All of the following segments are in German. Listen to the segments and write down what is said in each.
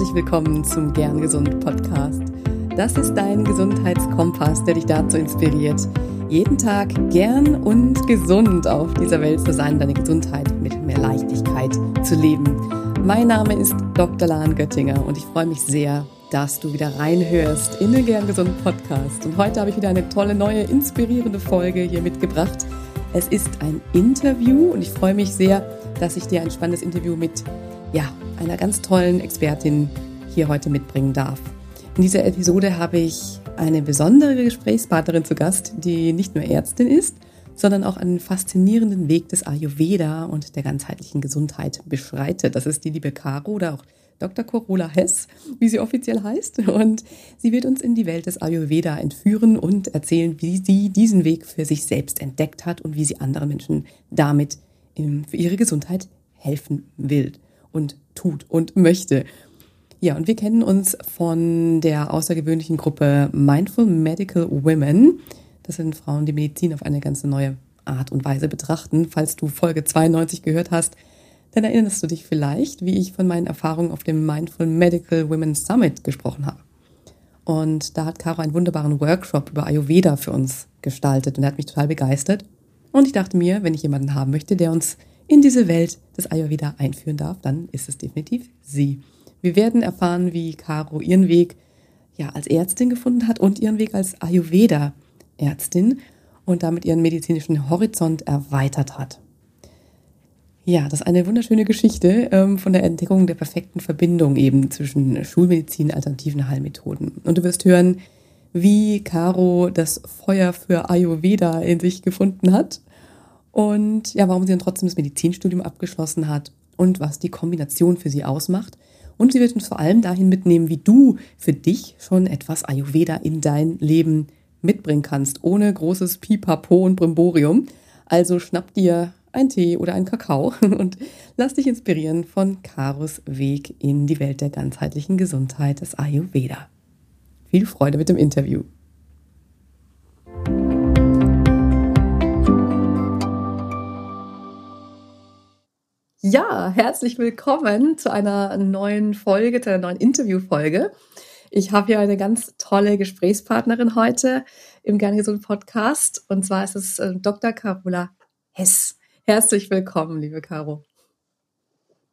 herzlich willkommen zum Gern Gesund Podcast. Das ist dein Gesundheitskompass, der dich dazu inspiriert, jeden Tag gern und gesund auf dieser Welt zu sein, deine Gesundheit mit mehr Leichtigkeit zu leben. Mein Name ist Dr. Lahn Göttinger und ich freue mich sehr, dass du wieder reinhörst in den Gern Gesund Podcast. Und heute habe ich wieder eine tolle, neue, inspirierende Folge hier mitgebracht. Es ist ein Interview und ich freue mich sehr, dass ich dir ein spannendes Interview mit ja, einer ganz tollen Expertin hier heute mitbringen darf. In dieser Episode habe ich eine besondere Gesprächspartnerin zu Gast, die nicht nur Ärztin ist, sondern auch einen faszinierenden Weg des Ayurveda und der ganzheitlichen Gesundheit beschreitet. Das ist die liebe Caro oder auch Dr. Corolla Hess, wie sie offiziell heißt. Und sie wird uns in die Welt des Ayurveda entführen und erzählen, wie sie diesen Weg für sich selbst entdeckt hat und wie sie anderen Menschen damit für ihre Gesundheit helfen will und tut und möchte. Ja, und wir kennen uns von der außergewöhnlichen Gruppe Mindful Medical Women. Das sind Frauen, die Medizin auf eine ganz neue Art und Weise betrachten. Falls du Folge 92 gehört hast, dann erinnerst du dich vielleicht, wie ich von meinen Erfahrungen auf dem Mindful Medical Women Summit gesprochen habe. Und da hat Caro einen wunderbaren Workshop über Ayurveda für uns gestaltet und er hat mich total begeistert. Und ich dachte mir, wenn ich jemanden haben möchte, der uns in diese Welt des Ayurveda einführen darf, dann ist es definitiv sie. Wir werden erfahren, wie Caro ihren Weg ja als Ärztin gefunden hat und ihren Weg als Ayurveda-Ärztin und damit ihren medizinischen Horizont erweitert hat. Ja, das ist eine wunderschöne Geschichte ähm, von der Entdeckung der perfekten Verbindung eben zwischen Schulmedizin und alternativen Heilmethoden. Und du wirst hören, wie Caro das Feuer für Ayurveda in sich gefunden hat und ja, warum sie dann trotzdem das Medizinstudium abgeschlossen hat und was die Kombination für sie ausmacht. Und sie wird uns vor allem dahin mitnehmen, wie du für dich schon etwas Ayurveda in dein Leben mitbringen kannst, ohne großes Pipapo und Brimborium. Also schnapp dir ein Tee oder ein Kakao und lass dich inspirieren von Karos Weg in die Welt der ganzheitlichen Gesundheit des Ayurveda. Viel Freude mit dem Interview. Ja, herzlich willkommen zu einer neuen Folge, zu einer neuen Interviewfolge. Ich habe hier eine ganz tolle Gesprächspartnerin heute im Gerne Gesund Podcast und zwar ist es äh, Dr. Carola Hess. Herzlich willkommen, liebe Caro.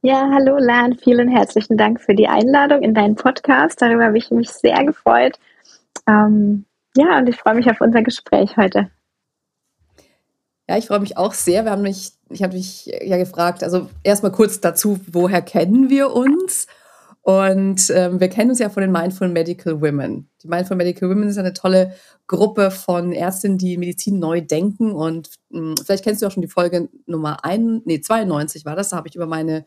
Ja, hallo Lan, vielen herzlichen Dank für die Einladung in deinen Podcast. Darüber habe ich mich sehr gefreut. Ähm, ja, und ich freue mich auf unser Gespräch heute. Ja, ich freue mich auch sehr. Wir haben mich, ich habe mich ja gefragt, also erstmal kurz dazu, woher kennen wir uns? Und ähm, wir kennen uns ja von den Mindful Medical Women. Die Mindful Medical Women ist eine tolle Gruppe von Ärztinnen, die Medizin neu denken. Und mh, hm, vielleicht kennst du auch schon die Folge Nummer ein, nee, 92 war das. Da habe ich über meine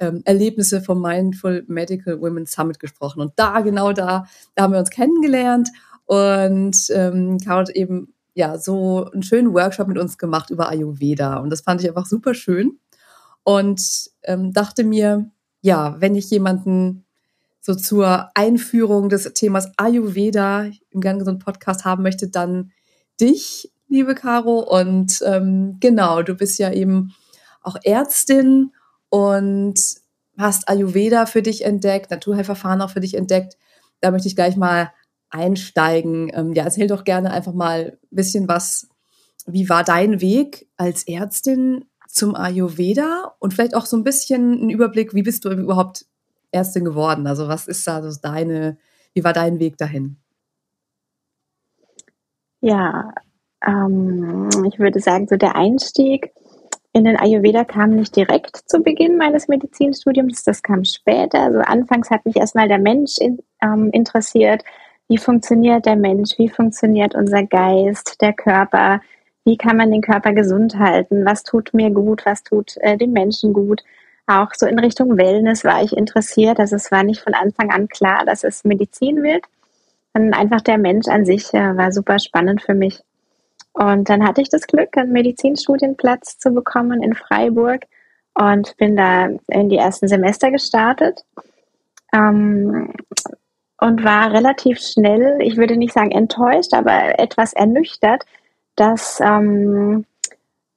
ähm, Erlebnisse vom Mindful Medical Women Summit gesprochen. Und da, genau da, da haben wir uns kennengelernt. Und ähm, Caro eben ja, so einen schönen Workshop mit uns gemacht über Ayurveda. Und das fand ich einfach super schön. Und ähm, dachte mir, ja, wenn ich jemanden so zur Einführung des Themas Ayurveda im Gang gesund Podcast haben möchte, dann dich, liebe Caro. Und ähm, genau, du bist ja eben auch Ärztin und hast Ayurveda für dich entdeckt, Naturheilverfahren auch für dich entdeckt. Da möchte ich gleich mal einsteigen. Ähm, ja, erzähl doch gerne einfach mal ein bisschen was. Wie war dein Weg als Ärztin zum Ayurveda und vielleicht auch so ein bisschen ein Überblick, wie bist du überhaupt Ärztin geworden? Also was ist da so deine, wie war dein Weg dahin? Ja, ähm, ich würde sagen, so der Einstieg in den Ayurveda kam nicht direkt zu Beginn meines Medizinstudiums, das kam später. Also anfangs hat mich erstmal der Mensch in, ähm, interessiert, wie funktioniert der Mensch, wie funktioniert unser Geist, der Körper, wie kann man den Körper gesund halten, was tut mir gut, was tut äh, dem Menschen gut. Auch so in Richtung Wellness war ich interessiert. Also es war nicht von Anfang an klar, dass es Medizin wird, sondern einfach der Mensch an sich äh, war super spannend für mich. Und dann hatte ich das Glück, einen Medizinstudienplatz zu bekommen in Freiburg und bin da in die ersten Semester gestartet. Ähm, und war relativ schnell, ich würde nicht sagen enttäuscht, aber etwas ernüchtert, dass ähm,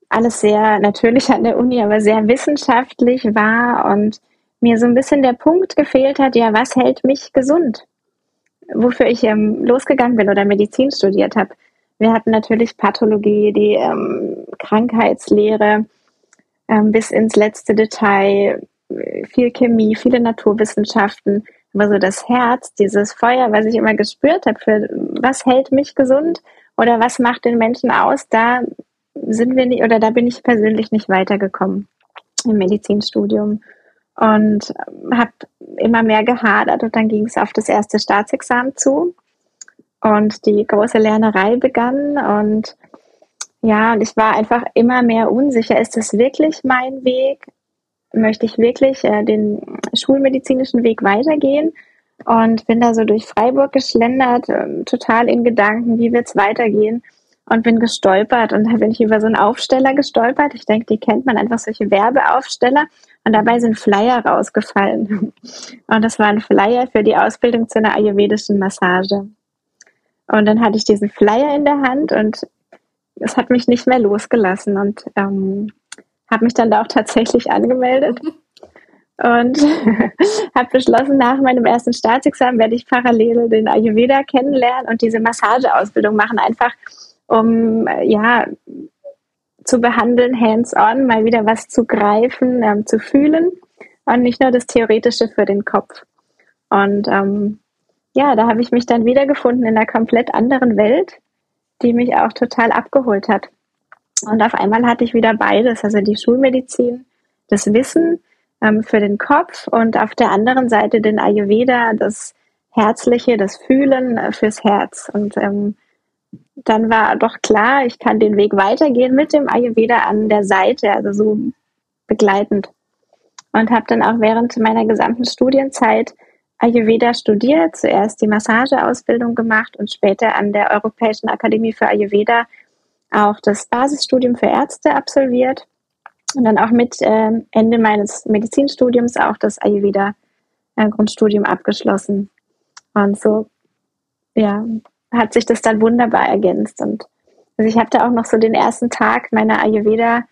alles sehr natürlich an der Uni, aber sehr wissenschaftlich war und mir so ein bisschen der Punkt gefehlt hat, ja, was hält mich gesund? Wofür ich ähm, losgegangen bin oder Medizin studiert habe. Wir hatten natürlich Pathologie, die ähm, Krankheitslehre ähm, bis ins letzte Detail, viel Chemie, viele Naturwissenschaften. Aber so das Herz, dieses Feuer, was ich immer gespürt habe, für was hält mich gesund oder was macht den Menschen aus, da sind wir nicht, oder da bin ich persönlich nicht weitergekommen im Medizinstudium und habe immer mehr gehadert und dann ging es auf das erste Staatsexamen zu und die große Lernerei begann und ja, und ich war einfach immer mehr unsicher. Ist das wirklich mein Weg? Möchte ich wirklich äh, den schulmedizinischen Weg weitergehen? Und bin da so durch Freiburg geschlendert, äh, total in Gedanken, wie wird's weitergehen? Und bin gestolpert und da bin ich über so einen Aufsteller gestolpert. Ich denke, die kennt man einfach solche Werbeaufsteller. Und dabei sind Flyer rausgefallen. Und das war ein Flyer für die Ausbildung zu einer ayurvedischen Massage. Und dann hatte ich diesen Flyer in der Hand und es hat mich nicht mehr losgelassen und ähm, habe mich dann da auch tatsächlich angemeldet und habe beschlossen, nach meinem ersten Staatsexamen werde ich parallel den Ayurveda kennenlernen und diese Massageausbildung machen, einfach um ja zu behandeln, hands-on, mal wieder was zu greifen, ähm, zu fühlen und nicht nur das Theoretische für den Kopf. Und ähm, ja, da habe ich mich dann wiedergefunden in einer komplett anderen Welt die mich auch total abgeholt hat. Und auf einmal hatte ich wieder beides, also die Schulmedizin, das Wissen ähm, für den Kopf und auf der anderen Seite den Ayurveda, das Herzliche, das Fühlen äh, fürs Herz. Und ähm, dann war doch klar, ich kann den Weg weitergehen mit dem Ayurveda an der Seite, also so begleitend. Und habe dann auch während meiner gesamten Studienzeit Ayurveda studiert, zuerst die Massageausbildung gemacht und später an der Europäischen Akademie für Ayurveda auch das Basisstudium für Ärzte absolviert und dann auch mit äh, Ende meines Medizinstudiums auch das Ayurveda äh, Grundstudium abgeschlossen. Und so ja, hat sich das dann wunderbar ergänzt. Und also ich habe da auch noch so den ersten Tag meiner Ayurveda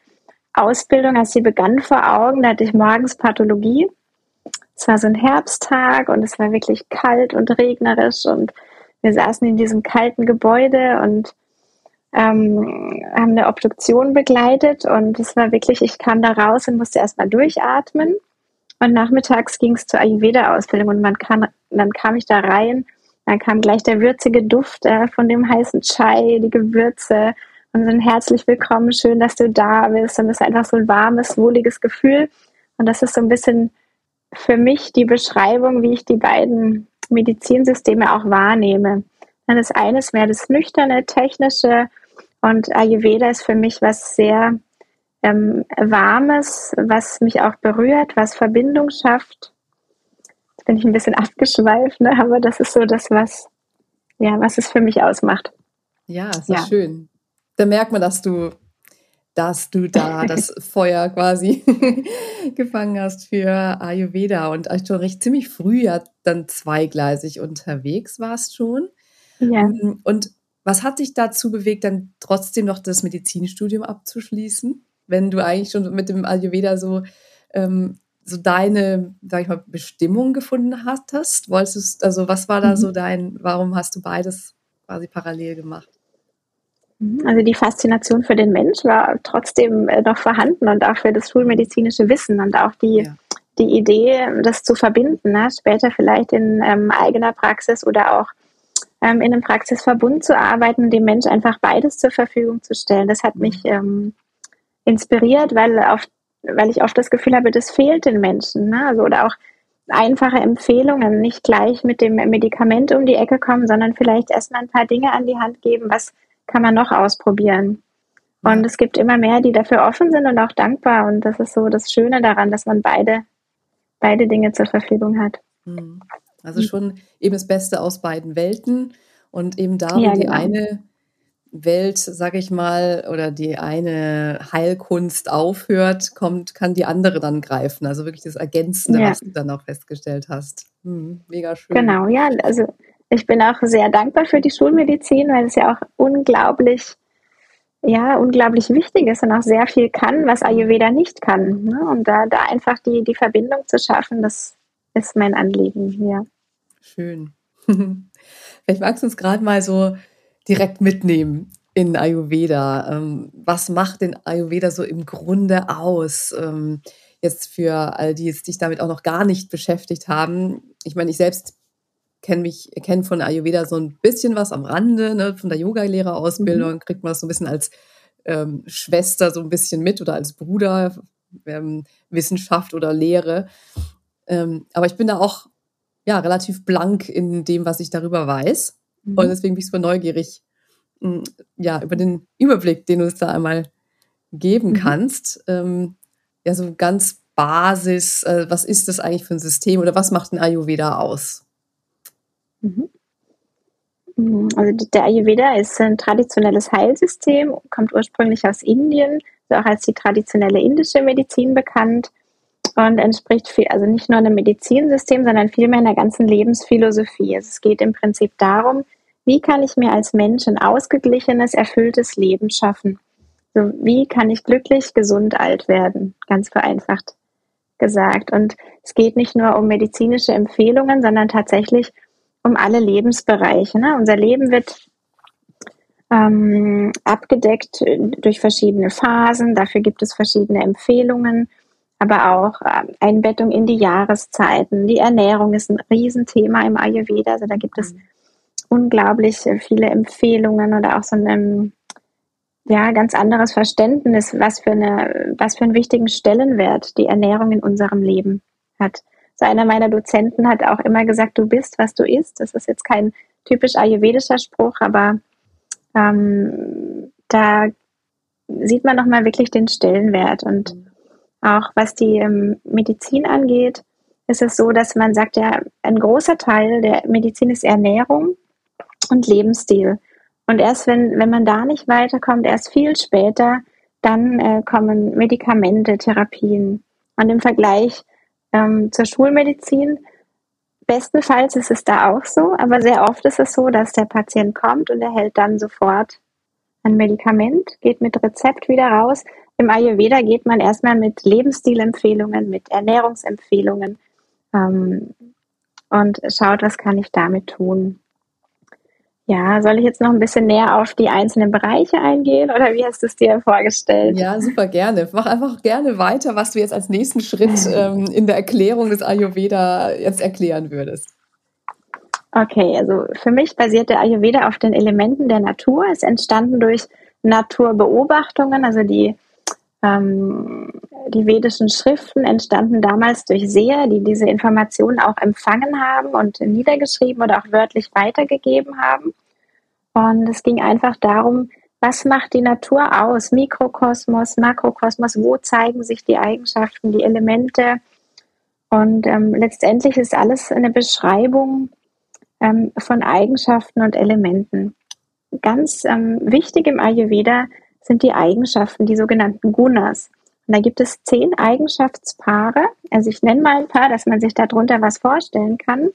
Ausbildung, als sie begann vor Augen, da hatte ich morgens Pathologie es war so ein Herbsttag und es war wirklich kalt und regnerisch und wir saßen in diesem kalten Gebäude und ähm, haben eine Obduktion begleitet und es war wirklich, ich kam da raus und musste erstmal durchatmen und nachmittags ging es zur Ayurveda-Ausbildung und man kam, dann kam ich da rein, dann kam gleich der würzige Duft äh, von dem heißen Chai, die Gewürze und ein herzlich willkommen, schön, dass du da bist und es ist einfach so ein warmes, wohliges Gefühl und das ist so ein bisschen für mich die Beschreibung, wie ich die beiden Medizinsysteme auch wahrnehme. Dann ist eines mehr das nüchterne, technische und Ayurveda ist für mich was sehr ähm, Warmes, was mich auch berührt, was Verbindung schafft. Jetzt bin ich ein bisschen abgeschweift, ne? aber das ist so das, was, ja, was es für mich ausmacht. Ja, ist ja. schön. Da merkt man, dass du dass du da das Feuer quasi gefangen hast für Ayurveda und schon recht ziemlich früh ja dann zweigleisig unterwegs warst schon. Ja. Ähm, und was hat dich dazu bewegt, dann trotzdem noch das Medizinstudium abzuschließen, wenn du eigentlich schon mit dem Ayurveda so, ähm, so deine, sag ich mal, Bestimmung gefunden hattest? Wolltest, also was war da mhm. so dein, warum hast du beides quasi parallel gemacht? Mhm. Also die Faszination für den Mensch war trotzdem äh, noch vorhanden und auch für das schulmedizinische Wissen und auch die, ja. die Idee, das zu verbinden, ne? später vielleicht in ähm, eigener Praxis oder auch ähm, in einem Praxisverbund zu arbeiten, dem Mensch einfach beides zur Verfügung zu stellen. Das hat mhm. mich ähm, inspiriert, weil, auf, weil ich oft das Gefühl habe, das fehlt den Menschen. Ne? Also, oder auch einfache Empfehlungen, nicht gleich mit dem Medikament um die Ecke kommen, sondern vielleicht erstmal ein paar Dinge an die Hand geben, was kann man noch ausprobieren? Und es gibt immer mehr, die dafür offen sind und auch dankbar. Und das ist so das Schöne daran, dass man beide, beide Dinge zur Verfügung hat. Also schon eben das Beste aus beiden Welten und eben da, wo ja, die genau. eine Welt, sage ich mal, oder die eine Heilkunst aufhört, kommt, kann die andere dann greifen. Also wirklich das Ergänzende, ja. was du dann auch festgestellt hast. Hm, mega schön. Genau, ja, also ich bin auch sehr dankbar für die Schulmedizin, weil es ja auch unglaublich ja unglaublich wichtig ist und auch sehr viel kann, was Ayurveda nicht kann. Ne? Und da, da einfach die, die Verbindung zu schaffen, das ist mein Anliegen hier. Schön. Vielleicht magst du uns gerade mal so direkt mitnehmen in Ayurveda. Ähm, was macht denn Ayurveda so im Grunde aus? Ähm, jetzt für all die, die sich damit auch noch gar nicht beschäftigt haben. Ich meine, ich selbst kenne mich, kenne von Ayurveda so ein bisschen was am Rande, ne, von der Yoga-Lehrerausbildung, mhm. kriegt man das so ein bisschen als ähm, Schwester so ein bisschen mit oder als Bruder, ähm, Wissenschaft oder Lehre. Ähm, aber ich bin da auch ja relativ blank in dem, was ich darüber weiß. Mhm. Und deswegen bin ich super neugierig, mh, hm, ja, über den Überblick, den du uns da einmal geben mhm. kannst. Ähm, ja, so ganz Basis, äh, was ist das eigentlich für ein System oder was macht ein Ayurveda aus? Mhm. Mhm. Also der Ayurveda ist ein traditionelles Heilsystem, kommt ursprünglich aus Indien, ist auch als die traditionelle indische Medizin bekannt und entspricht viel, also nicht nur einem Medizinsystem, sondern vielmehr einer ganzen Lebensphilosophie. Also es geht im Prinzip darum, wie kann ich mir als Mensch ein ausgeglichenes, erfülltes Leben schaffen? So, wie kann ich glücklich, gesund alt werden? Ganz vereinfacht gesagt. Und es geht nicht nur um medizinische Empfehlungen, sondern tatsächlich um alle Lebensbereiche. Ne? Unser Leben wird ähm, abgedeckt durch verschiedene Phasen. Dafür gibt es verschiedene Empfehlungen, aber auch äh, Einbettung in die Jahreszeiten. Die Ernährung ist ein Riesenthema im Ayurveda. Also da gibt es mhm. unglaublich viele Empfehlungen oder auch so ein ja, ganz anderes Verständnis, was für, eine, was für einen wichtigen Stellenwert die Ernährung in unserem Leben hat. So einer meiner Dozenten hat auch immer gesagt, du bist, was du isst. Das ist jetzt kein typisch ayurvedischer Spruch, aber ähm, da sieht man nochmal wirklich den Stellenwert. Und auch was die ähm, Medizin angeht, ist es so, dass man sagt, ja, ein großer Teil der Medizin ist Ernährung und Lebensstil. Und erst wenn, wenn man da nicht weiterkommt, erst viel später, dann äh, kommen Medikamente, Therapien. Und im Vergleich ähm, zur Schulmedizin. Bestenfalls ist es da auch so, aber sehr oft ist es so, dass der Patient kommt und erhält dann sofort ein Medikament, geht mit Rezept wieder raus. Im Ayurveda geht man erstmal mit Lebensstilempfehlungen, mit Ernährungsempfehlungen ähm, und schaut, was kann ich damit tun. Ja, soll ich jetzt noch ein bisschen näher auf die einzelnen Bereiche eingehen oder wie hast du es dir vorgestellt? Ja, super gerne. Mach einfach gerne weiter, was du jetzt als nächsten Schritt ähm, in der Erklärung des Ayurveda jetzt erklären würdest. Okay, also für mich basiert der Ayurveda auf den Elementen der Natur. Es entstanden durch Naturbeobachtungen, also die, ähm, die vedischen Schriften entstanden damals durch Seher, die diese Informationen auch empfangen haben und niedergeschrieben oder auch wörtlich weitergegeben haben. Und es ging einfach darum, was macht die Natur aus? Mikrokosmos, Makrokosmos, wo zeigen sich die Eigenschaften, die Elemente? Und ähm, letztendlich ist alles eine Beschreibung ähm, von Eigenschaften und Elementen. Ganz ähm, wichtig im Ayurveda sind die Eigenschaften, die sogenannten Gunas. Und da gibt es zehn Eigenschaftspaare. Also ich nenne mal ein paar, dass man sich darunter was vorstellen kann.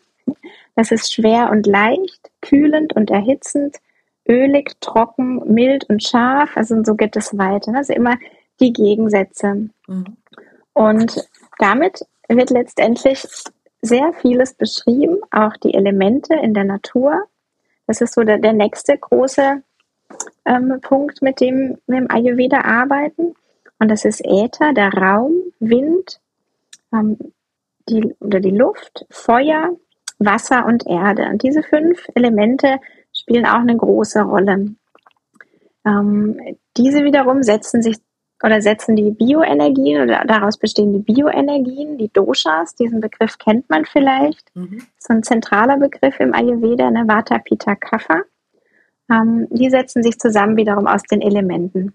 Das ist schwer und leicht, kühlend und erhitzend, ölig, trocken, mild und scharf. Also so geht es weiter. Also immer die Gegensätze. Mhm. Und damit wird letztendlich sehr vieles beschrieben, auch die Elemente in der Natur. Das ist so der, der nächste große ähm, Punkt, mit dem wir im Ayurveda arbeiten. Und das ist Äther, der Raum, Wind, ähm, die, oder die Luft, Feuer, Wasser und Erde. Und diese fünf Elemente spielen auch eine große Rolle. Ähm, diese wiederum setzen sich oder setzen die Bioenergien oder daraus bestehen die Bioenergien, die Doshas, diesen Begriff kennt man vielleicht. Mhm. Ist ein zentraler Begriff im Ayurveda, eine Vata, Pitta, Kapha. Ähm, die setzen sich zusammen wiederum aus den Elementen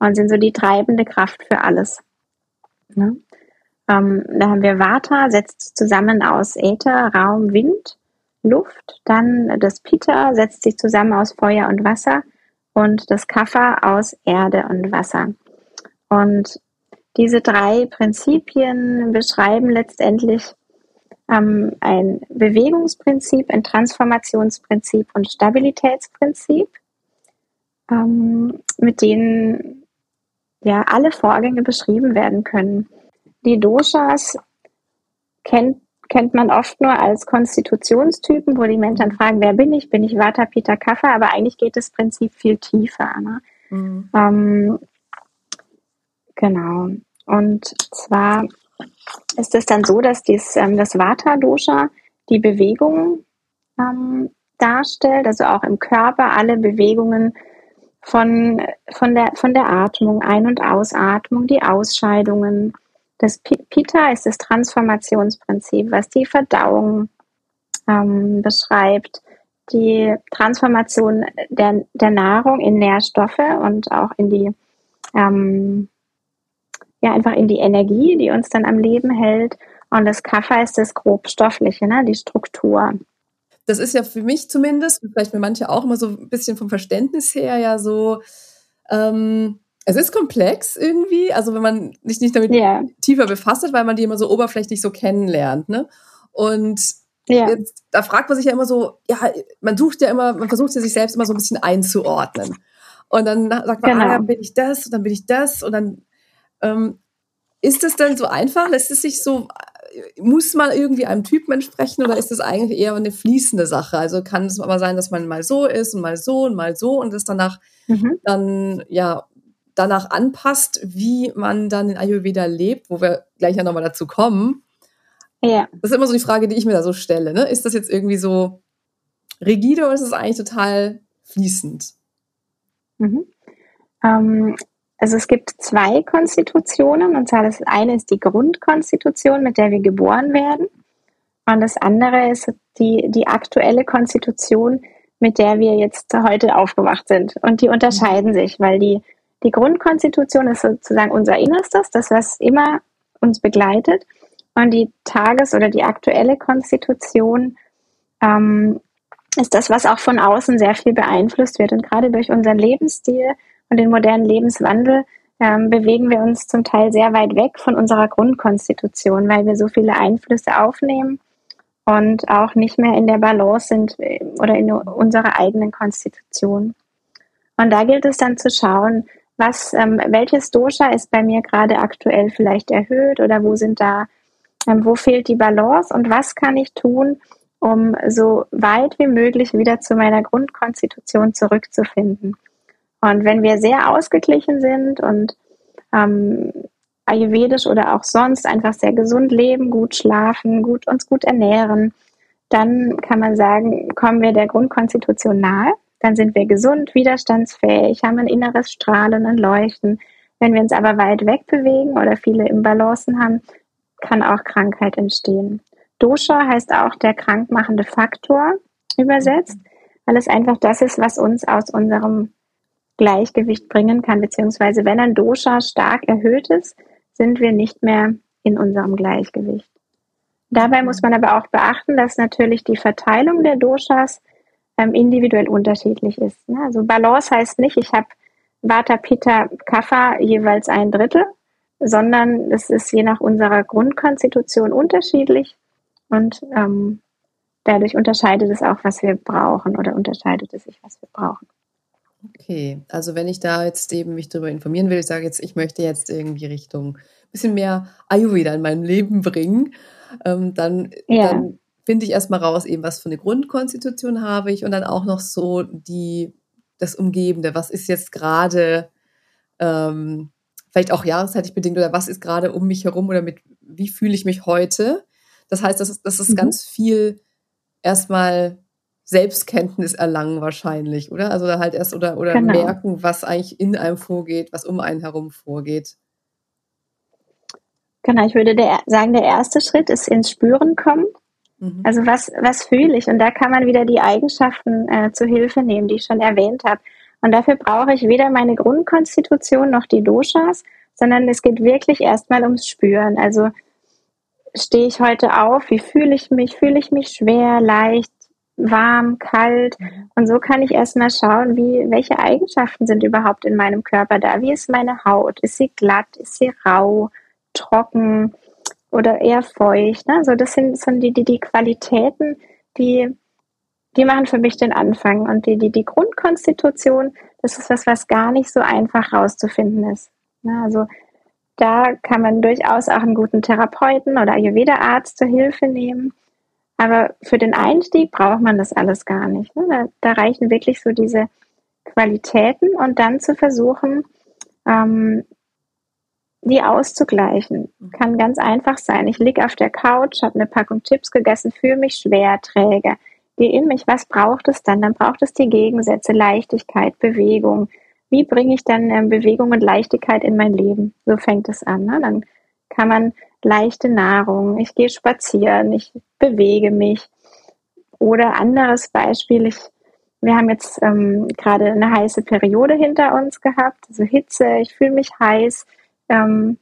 und sind so die treibende Kraft für alles. Ne? Ähm, da haben wir Vata, setzt zusammen aus Äther, Raum, Wind. Luft, dann das Pita setzt sich zusammen aus Feuer und Wasser und das Kapha aus Erde und Wasser. Und diese drei Prinzipien beschreiben letztendlich ähm, ein Bewegungsprinzip, ein Transformationsprinzip und Stabilitätsprinzip. ähm, mit denen ja alle Vorgänge beschrieben werden können. Die Doshas kennt, kennt man oft nur als Konstitutionstypen, wo die Menschen fragen, wer bin ich? Bin ich Vata, Pitta, Kapha? Aber eigentlich geht das Prinzip viel tiefer. Ne? Mhm. Ähm, genau. Und zwar ist es dann so, dass dies, ähm, das Vata-Dosha die Bewegung ähm, darstellt, also auch im Körper alle Bewegungen von, von, der, von der Atmung, Ein- und Ausatmung, die Ausscheidungen. Das Pitta ist das Transformationsprinzip, was die Verdauung ähm, beschreibt, die Transformation der, der Nahrung in Nährstoffe und auch in die ähm, ja einfach in die Energie, die uns dann am Leben hält. Und das Kaffer ist das grobstoffliche, ne, die Struktur. Das ist ja für mich zumindest, vielleicht für manche auch immer so ein bisschen vom Verständnis her ja so, ähm, es ist komplex irgendwie, also wenn man sich nicht damit yeah. tiefer befasst, weil man die immer so oberflächlich so kennenlernt, ne? Und ja. Jetzt, da fragt man sich ja immer so, ja, man sucht ja immer, man versucht ja sich selbst immer so ein bisschen einzuordnen. Und dann sagt man, genau. ah, dann bin ich das und dann bin ich das und dann ähm, ist es dann so einfach? Lässt es sich so, muss man irgendwie einem Typen entsprechen oder ist es eigentlich eher eine fließende Sache? Also kann es aber sein, dass man mal so ist und mal so und mal so und es danach mhm. dann, ja, danach anpasst, wie man dann in Ayurveda lebt, wo wir gleich ja nochmal dazu kommen. Ja. Das ist immer so die Frage, die ich mir da so stelle. Ne? Ist das jetzt irgendwie so rigide oder ist es eigentlich total fließend? Mhm. Ähm, also es gibt zwei Konstitutionen, und zwar das eine ist die Grundkonstitution, mit der wir geboren werden. Und das andere ist die, die aktuelle Konstitution, mit der wir jetzt heute aufgewacht sind. Und die unterscheiden mhm. sich, weil die, die Grundkonstitution ist sozusagen unser Innerstes, das, was immer uns begleitet. Und die Tages- oder die aktuelle Konstitution ähm, ist das, was auch von außen sehr viel beeinflusst wird. Und gerade durch unseren Lebensstil und den modernen Lebenswandel ähm, bewegen wir uns zum Teil sehr weit weg von unserer Grundkonstitution, weil wir so viele Einflüsse aufnehmen und auch nicht mehr in der Balance sind äh, oder in unserer eigenen Konstitution. Und da gilt es dann zu schauen, was, ähm, welches Dosha ist bei mir gerade aktuell vielleicht erhöht oder wo sind da, ähm, wo fehlt die Balance und was kann ich tun, um so weit wie möglich wieder zu meiner Grundkonstitution zurückzufinden. Und wenn wir sehr ausgeglichen sind und ähm, ayurvedisch oder auch sonst einfach sehr gesund leben, gut schlafen, gut uns gut ernähren, dann kann man sagen, kommen wir der Grundkonstitution nahe. Dann sind wir gesund, widerstandsfähig, haben ein inneres Strahlen, ein Leuchten. Wenn wir uns aber weit weg bewegen oder viele Imbalancen haben, kann auch Krankheit entstehen. Dosha heißt auch der krankmachende Faktor übersetzt, weil es einfach das ist, was uns aus unserem Gleichgewicht bringen kann, beziehungsweise wenn ein Dosha stark erhöht ist, sind wir nicht mehr in unserem Gleichgewicht. Dabei muss man aber auch beachten, dass natürlich die Verteilung der Doshas ähm, individuell unterschiedlich ist. Ne? Also Balance heißt nicht, ich habe Vata, Pitta, Kapha jeweils ein Drittel, sondern es ist je nach unserer Grundkonstitution unterschiedlich und ähm, dadurch unterscheidet es auch, was wir brauchen oder unterscheidet es sich, was wir brauchen. Okay, also wenn ich da jetzt eben mich darüber informieren will, ich sage jetzt, ich möchte jetzt irgendwie Richtung ein bisschen mehr Ayurveda in meinem Leben bringen, ähm, dann, ja. dann finde ich erstmal raus, eben was für eine Grundkonstitution habe ich und dann auch noch so die, das Umgebende, was ist jetzt gerade, ähm, vielleicht auch jahreszeitig bedingt oder was ist gerade um mich herum oder mit, wie fühle ich mich heute. Das heißt, das ist, das ist mhm. ganz viel erstmal Selbstkenntnis erlangen wahrscheinlich, oder? Also da halt erst oder, oder genau. merken, was eigentlich in einem vorgeht, was um einen herum vorgeht. Genau, ich würde der, sagen, der erste Schritt ist ins Spüren kommen. Mhm. Also was, was fühle ich? Und da kann man wieder die Eigenschaften äh, zu Hilfe nehmen, die ich schon erwähnt habe. Und dafür brauche ich weder meine Grundkonstitution noch die Doshas, sondern es geht wirklich erstmal ums Spüren. Also stehe ich heute auf? Wie fühle ich mich? Fühle ich mich schwer, leicht, warm, kalt. Mhm. Und so kann ich erstmal schauen, wie, welche Eigenschaften sind überhaupt in meinem Körper da? Wie ist meine Haut? Ist sie glatt? Ist sie rau, trocken oder eher feucht? Ne? Also das sind, sind die, die, die Qualitäten, die, die machen für mich den Anfang. Und die, die, die Grundkonstitution, das ist was, was gar nicht so einfach rauszufinden ist. Also da kann man durchaus auch einen guten Therapeuten oder Ayurveda-Arzt zur Hilfe nehmen. Aber für den Einstieg braucht man das alles gar nicht. Ne? Da, da, reichen wirklich so diese Qualitäten und dann zu versuchen, ähm, die auszugleichen. Kann ganz einfach sein. Ich liege auf der Couch, habe eine Packung Chips gegessen, fühle mich schwer, träge. Gehe in mich, was braucht es dann? Dann braucht es die Gegensätze, Leichtigkeit, Bewegung. Wie bringe ich dann ähm, Bewegung und Leichtigkeit in mein Leben? So fängt es an. Ne? Dann kann man leichte Nahrung, ich gehe spazieren, ich bewege mich. Oder anderes Beispiel, ich, wir haben jetzt ähm, gerade eine heiße Periode hinter uns gehabt, also Hitze, ich fühle mich heiß, ähm,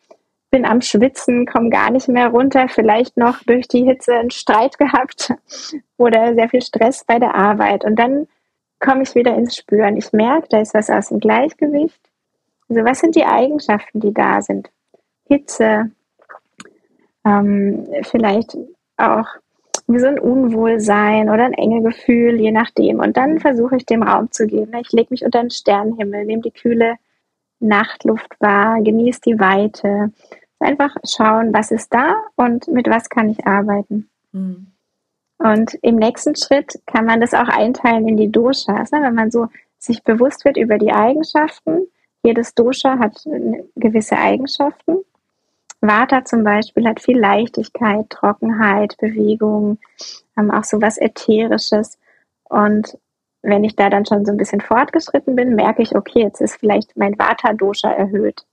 bin am Schwitzen, komme gar nicht mehr runter, vielleicht noch durch die Hitze einen Streit gehabt oder sehr viel Stress bei der Arbeit. Und dann komme ich wieder ins Spüren. Ich merke, da ist was aus dem Gleichgewicht. Also was sind die Eigenschaften, die da sind? Hitze, ähm, vielleicht auch wie so ein Unwohlsein oder ein enge Gefühl, je nachdem. Und dann versuche ich dem Raum zu geben. Ich lege mich unter den Sternenhimmel, nehme die kühle Nachtluft wahr, genieße die Weite. Einfach schauen, was ist da und mit was kann ich arbeiten. Mhm. Und im nächsten Schritt kann man das auch einteilen in die Doshas, ne? wenn man so sich bewusst wird über die Eigenschaften. Jedes Dosha hat gewisse Eigenschaften. Vata zum Beispiel hat viel Leichtigkeit, Trockenheit, Bewegung, ähm, auch so was Ätherisches. Und wenn ich da dann schon so ein bisschen fortgeschritten bin, merke ich, okay, jetzt ist vielleicht mein Vata-Dosha erhöht.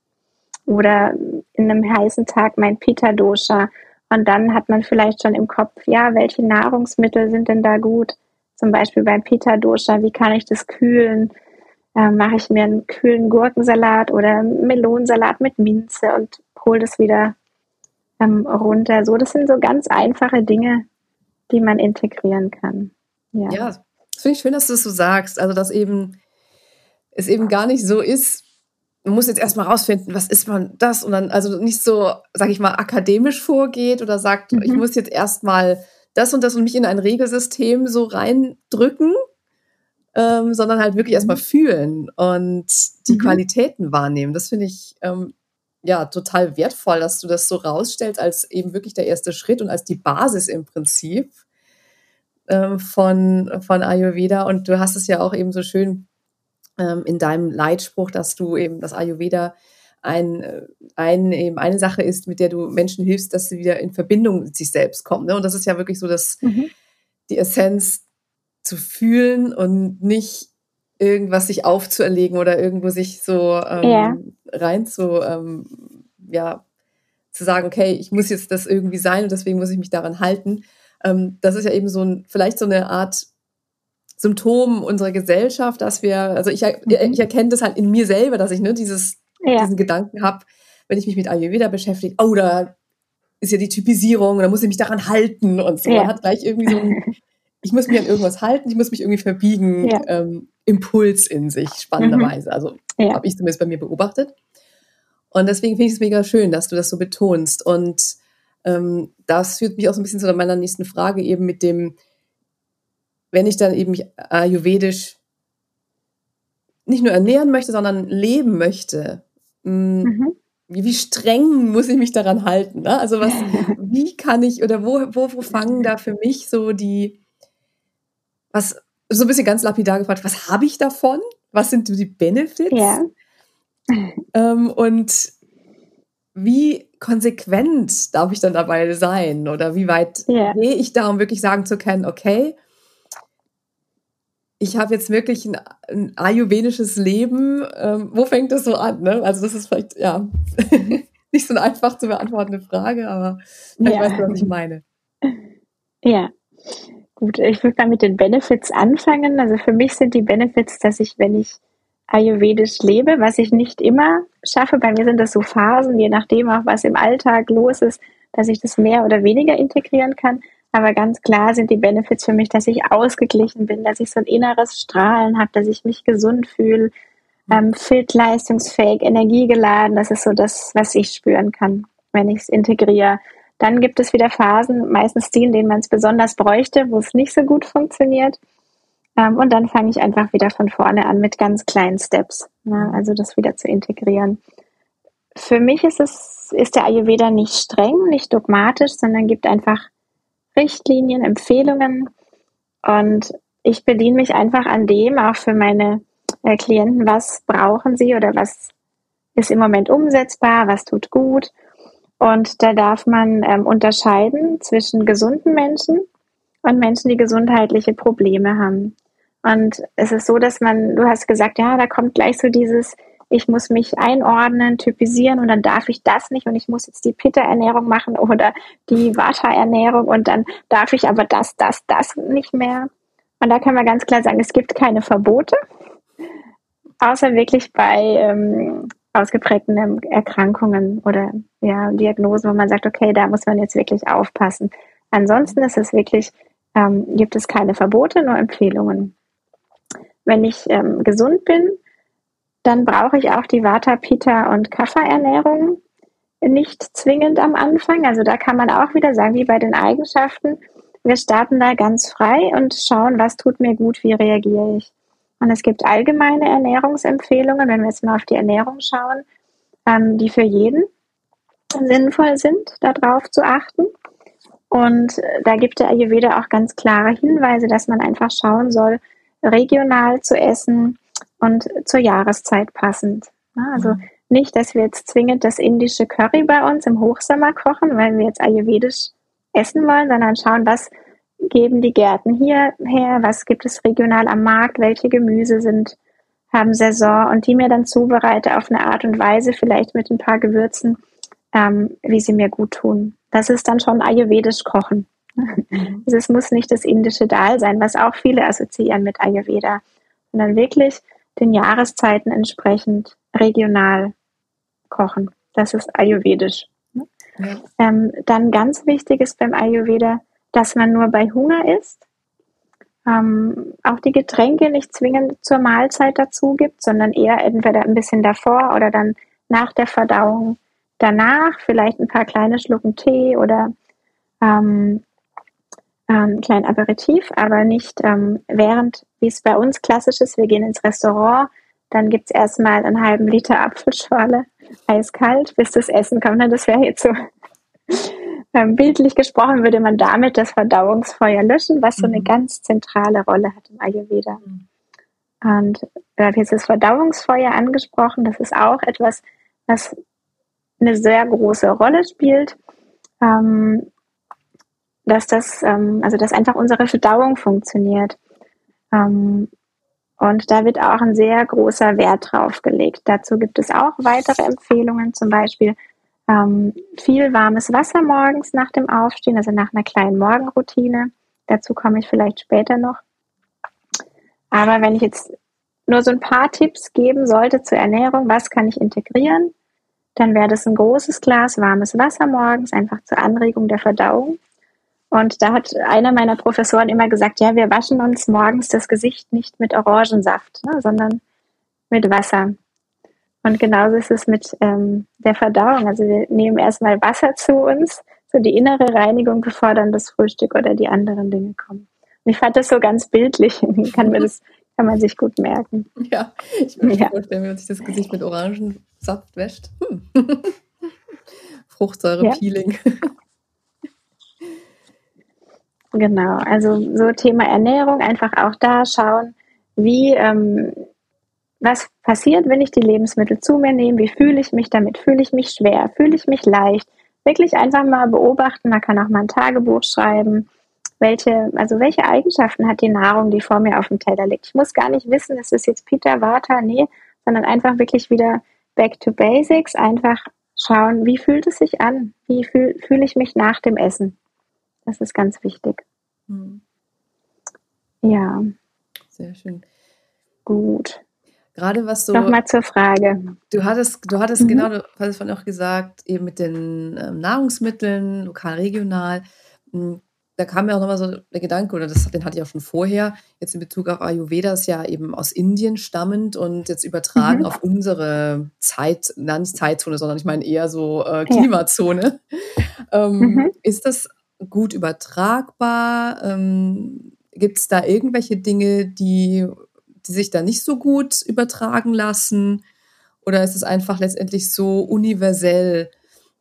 Oder in einem heißen Tag mein Pitta-Dosha. Und dann hat man vielleicht schon im Kopf, ja, welche Nahrungsmittel sind denn da gut? Zum Beispiel beim Pitta-Dosha, wie kann ich das kühlen? Ähm, mache ich mir einen kühlen Gurkensalat oder Melonensalat mit Minze und hole das wieder ähm, runter. So, das sind so ganz einfache Dinge, die man integrieren kann. Ja, ja das finde ich schön, dass du es das so sagst. Also, dass eben es eben gar nicht so ist, man muss jetzt erstmal rausfinden, was ist man das und dann also nicht so, sag ich mal, akademisch vorgeht oder sagt, mhm. ich muss jetzt erstmal das und das und mich in ein Regelsystem so reindrücken, ähm, sondern halt wirklich erstmal mhm. fühlen und die mhm. Qualitäten wahrnehmen. Das finde ich ähm, ja total wertvoll, dass du das so rausstellst als eben wirklich der erste Schritt und als die Basis im Prinzip ähm, von, von Ayurveda. Und du hast es ja auch eben so schön ähm, in deinem Leitspruch, dass du eben das Ayurveda ein, äh, ein, eben eine Sache ist, mit der du Menschen hilfst, dass sie wieder in Verbindung mit sich selbst kommen. Ne? Und das ist ja wirklich so das, mhm. die Essenz zu fühlen und nicht irgendwas sich aufzuerlegen oder irgendwo sich so ähm, ja. rein zu, ähm, ja, zu sagen, okay, ich muss jetzt das irgendwie sein und deswegen muss ich mich daran halten. Ähm, das ist ja eben so ein, vielleicht so eine Art Symptom unserer Gesellschaft, dass wir, also ich, mhm. ich erkenne das halt in mir selber, dass ich ne, dieses, ja. diesen Gedanken habe, wenn ich mich mit Ayurveda beschäftige, oh, da ist ja die Typisierung, da muss ich mich daran halten und so. Ja. Man hat gleich irgendwie so ein, ich muss mich an irgendwas halten, ich muss mich irgendwie verbiegen, ja. ähm, Impuls in sich, spannenderweise. Mhm. Also ja. habe ich zumindest bei mir beobachtet. Und deswegen finde ich es mega schön, dass du das so betonst. Und ähm, das führt mich auch so ein bisschen zu meiner nächsten Frage, eben mit dem, wenn ich dann eben mich ayurvedisch nicht nur ernähren möchte, sondern leben möchte, mm, mhm. wie, wie, streng muss ich mich daran halten? Ne? Also was, wie kann ich oder wo, wo, wo fangen da für mich so die, was, so ein bisschen ganz lapidar gefragt, was habe ich davon? Was sind die Benefits? Ja. Ähm, und wie konsequent darf ich dann dabei sein? Oder wie weit ja. gehe ich da, um wirklich sagen zu können, okay, ich habe jetzt wirklich ein, ein ayurvedisches Leben. Ähm, wo fängt das so an? Ne? Also das ist vielleicht ja nicht so eine einfach zu beantwortende Frage, aber ja. ich weiß, was ich meine. Ja, Gut, ich würde mal mit den Benefits anfangen. Also für mich sind die Benefits, dass ich, wenn ich ayurvedisch lebe, was ich nicht immer schaffe, bei mir sind das so Phasen, je nachdem auch, was im Alltag los ist, dass ich das mehr oder weniger integrieren kann. Aber ganz klar sind die Benefits für mich, dass ich ausgeglichen bin, dass ich so ein inneres Strahlen habe, dass ich mich gesund fühle, ähm, fit, leistungsfähig, energiegeladen. Das ist so das, was ich spüren kann, wenn ich es integriere. Dann gibt es wieder Phasen, meistens die, in denen man es besonders bräuchte, wo es nicht so gut funktioniert. Ähm, und dann fange ich einfach wieder von vorne an mit ganz kleinen Steps. Ne? Also das wieder zu integrieren. Für mich ist es, ist der Ayurveda nicht streng, nicht dogmatisch, sondern gibt einfach Richtlinien, Empfehlungen. Und ich bediene mich einfach an dem, auch für meine äh, Klienten, was brauchen sie oder was ist im Moment umsetzbar, was tut gut. Und da darf man ähm, unterscheiden zwischen gesunden Menschen und Menschen, die gesundheitliche Probleme haben. Und es ist so, dass man, du hast gesagt, ja, da kommt gleich so dieses, ich muss mich einordnen, typisieren und dann darf ich das nicht und ich muss jetzt die Pitta-Ernährung machen oder die Vata-Ernährung und dann darf ich aber das, das, das nicht mehr. Und da kann man ganz klar sagen, es gibt keine Verbote, außer wirklich bei ähm, ausgeprägten Erkrankungen oder ja, Diagnosen, wo man sagt, okay, da muss man jetzt wirklich aufpassen. Ansonsten ist es wirklich, ähm, gibt es keine Verbote, nur Empfehlungen. Wenn ich ähm, gesund bin, dann brauche ich auch die Vata, Pitta und Kapha-Ernährung nicht zwingend am Anfang. Also da kann man auch wieder sagen, wie bei den Eigenschaften, wir starten da ganz frei und schauen, was tut mir gut, wie reagiere ich. Und es gibt allgemeine Ernährungsempfehlungen, wenn wir jetzt mal auf die Ernährung schauen, ähm, die für jeden sinnvoll sind, darauf zu achten. Und äh, da gibt der Ayurveda auch ganz klare Hinweise, dass man einfach schauen soll, regional zu essen und zur Jahreszeit passend. Also mhm. nicht, dass wir jetzt zwingend das indische Curry bei uns im Hochsommer kochen, weil wir jetzt ayurvedisch essen wollen, sondern schauen, was geben die Gärten hier her, was gibt es regional am Markt, welche Gemüse sind, haben Saison und die mir dann zubereite auf eine Art und Weise, vielleicht mit ein paar Gewürzen, ähm, wie sie mir gut tun. Das ist dann schon ayurvedisch kochen. Also es muss nicht das indische Dal sein, was auch viele assoziieren mit Ayurveda, sondern wirklich den Jahreszeiten entsprechend regional kochen. Das ist ayurvedisch. Ja. Ähm, dann ganz wichtig ist beim Ayurveda, dass man nur bei Hunger isst. Ähm, auch die Getränke nicht zwingend zur Mahlzeit dazu gibt, sondern eher entweder ein bisschen davor oder dann nach der Verdauung. Danach vielleicht ein paar kleine Schlucken Tee oder ähm, ähm, kleinen Aperitif, aber nicht ähm, während, wie es bei uns klassisch ist, wir gehen ins Restaurant, dann gibt es erstmal einen halben Liter Apfelschorle, eiskalt, bis das Essen kommt. Das wäre jetzt so bildlich gesprochen, würde man damit das Verdauungsfeuer löschen, was so eine mhm. ganz zentrale Rolle hat im Ayurveda. Und du hast jetzt das Verdauungsfeuer angesprochen, das ist auch etwas, was eine sehr große Rolle spielt. Ähm, dass das, ähm, also dass einfach unsere Verdauung funktioniert. Ähm, und da wird auch ein sehr großer Wert drauf gelegt. Dazu gibt es auch weitere Empfehlungen, zum Beispiel ähm, viel warmes Wasser morgens nach dem Aufstehen, also nach einer kleinen Morgenroutine. Dazu komme ich vielleicht später noch. Aber wenn ich jetzt nur so ein paar Tipps geben sollte zur Ernährung, was kann ich integrieren, dann wäre das ein großes Glas warmes Wasser morgens, einfach zur Anregung der Verdauung. Und da hat einer meiner Professoren immer gesagt, ja, wir waschen uns morgens das Gesicht nicht mit Orangensaft, ne, sondern mit Wasser. Und genauso ist es mit ähm, der Verdauung. Also wir nehmen erstmal Wasser zu uns, so die innere Reinigung, bevor dann das Frühstück oder die anderen Dinge kommen. Und ich fand das so ganz bildlich. kann, mir das, kann man sich gut merken. Ja, ich kann mir ja. vorstellen, wenn man sich das Gesicht mit Orangensaft wäscht. Hm. Fruchtsäure-Peeling. Ja. Genau, also so Thema Ernährung, einfach auch da schauen, wie, ähm, was passiert, wenn ich die Lebensmittel zu mir nehme, wie fühle ich mich damit, fühle ich mich schwer, fühle ich mich leicht, wirklich einfach mal beobachten, man kann auch mal ein Tagebuch schreiben, welche, also welche Eigenschaften hat die Nahrung, die vor mir auf dem Teller liegt. Ich muss gar nicht wissen, ist es jetzt Peter, Vata, nee, sondern einfach wirklich wieder back to basics, einfach schauen, wie fühlt es sich an, wie fühle fühl ich mich nach dem Essen. Das ist ganz wichtig. Mhm. Ja. Sehr schön. Gut. Gerade was so. Nochmal zur Frage. Du hattest, du hattest mhm. genau, du hattest vorhin auch gesagt, eben mit den ähm, Nahrungsmitteln, lokal, regional. Hm, da kam mir auch nochmal so der Gedanke, oder das, den hatte ich auch schon vorher, jetzt in Bezug auf Ayurveda, ist ja eben aus Indien stammend und jetzt übertragen mhm. auf unsere Zeit, nicht Zeitzone, sondern ich meine eher so äh, Klimazone. Ja. Ähm, mhm. Ist das gut übertragbar? Ähm, gibt es da irgendwelche Dinge, die, die sich da nicht so gut übertragen lassen? Oder ist es einfach letztendlich so universell,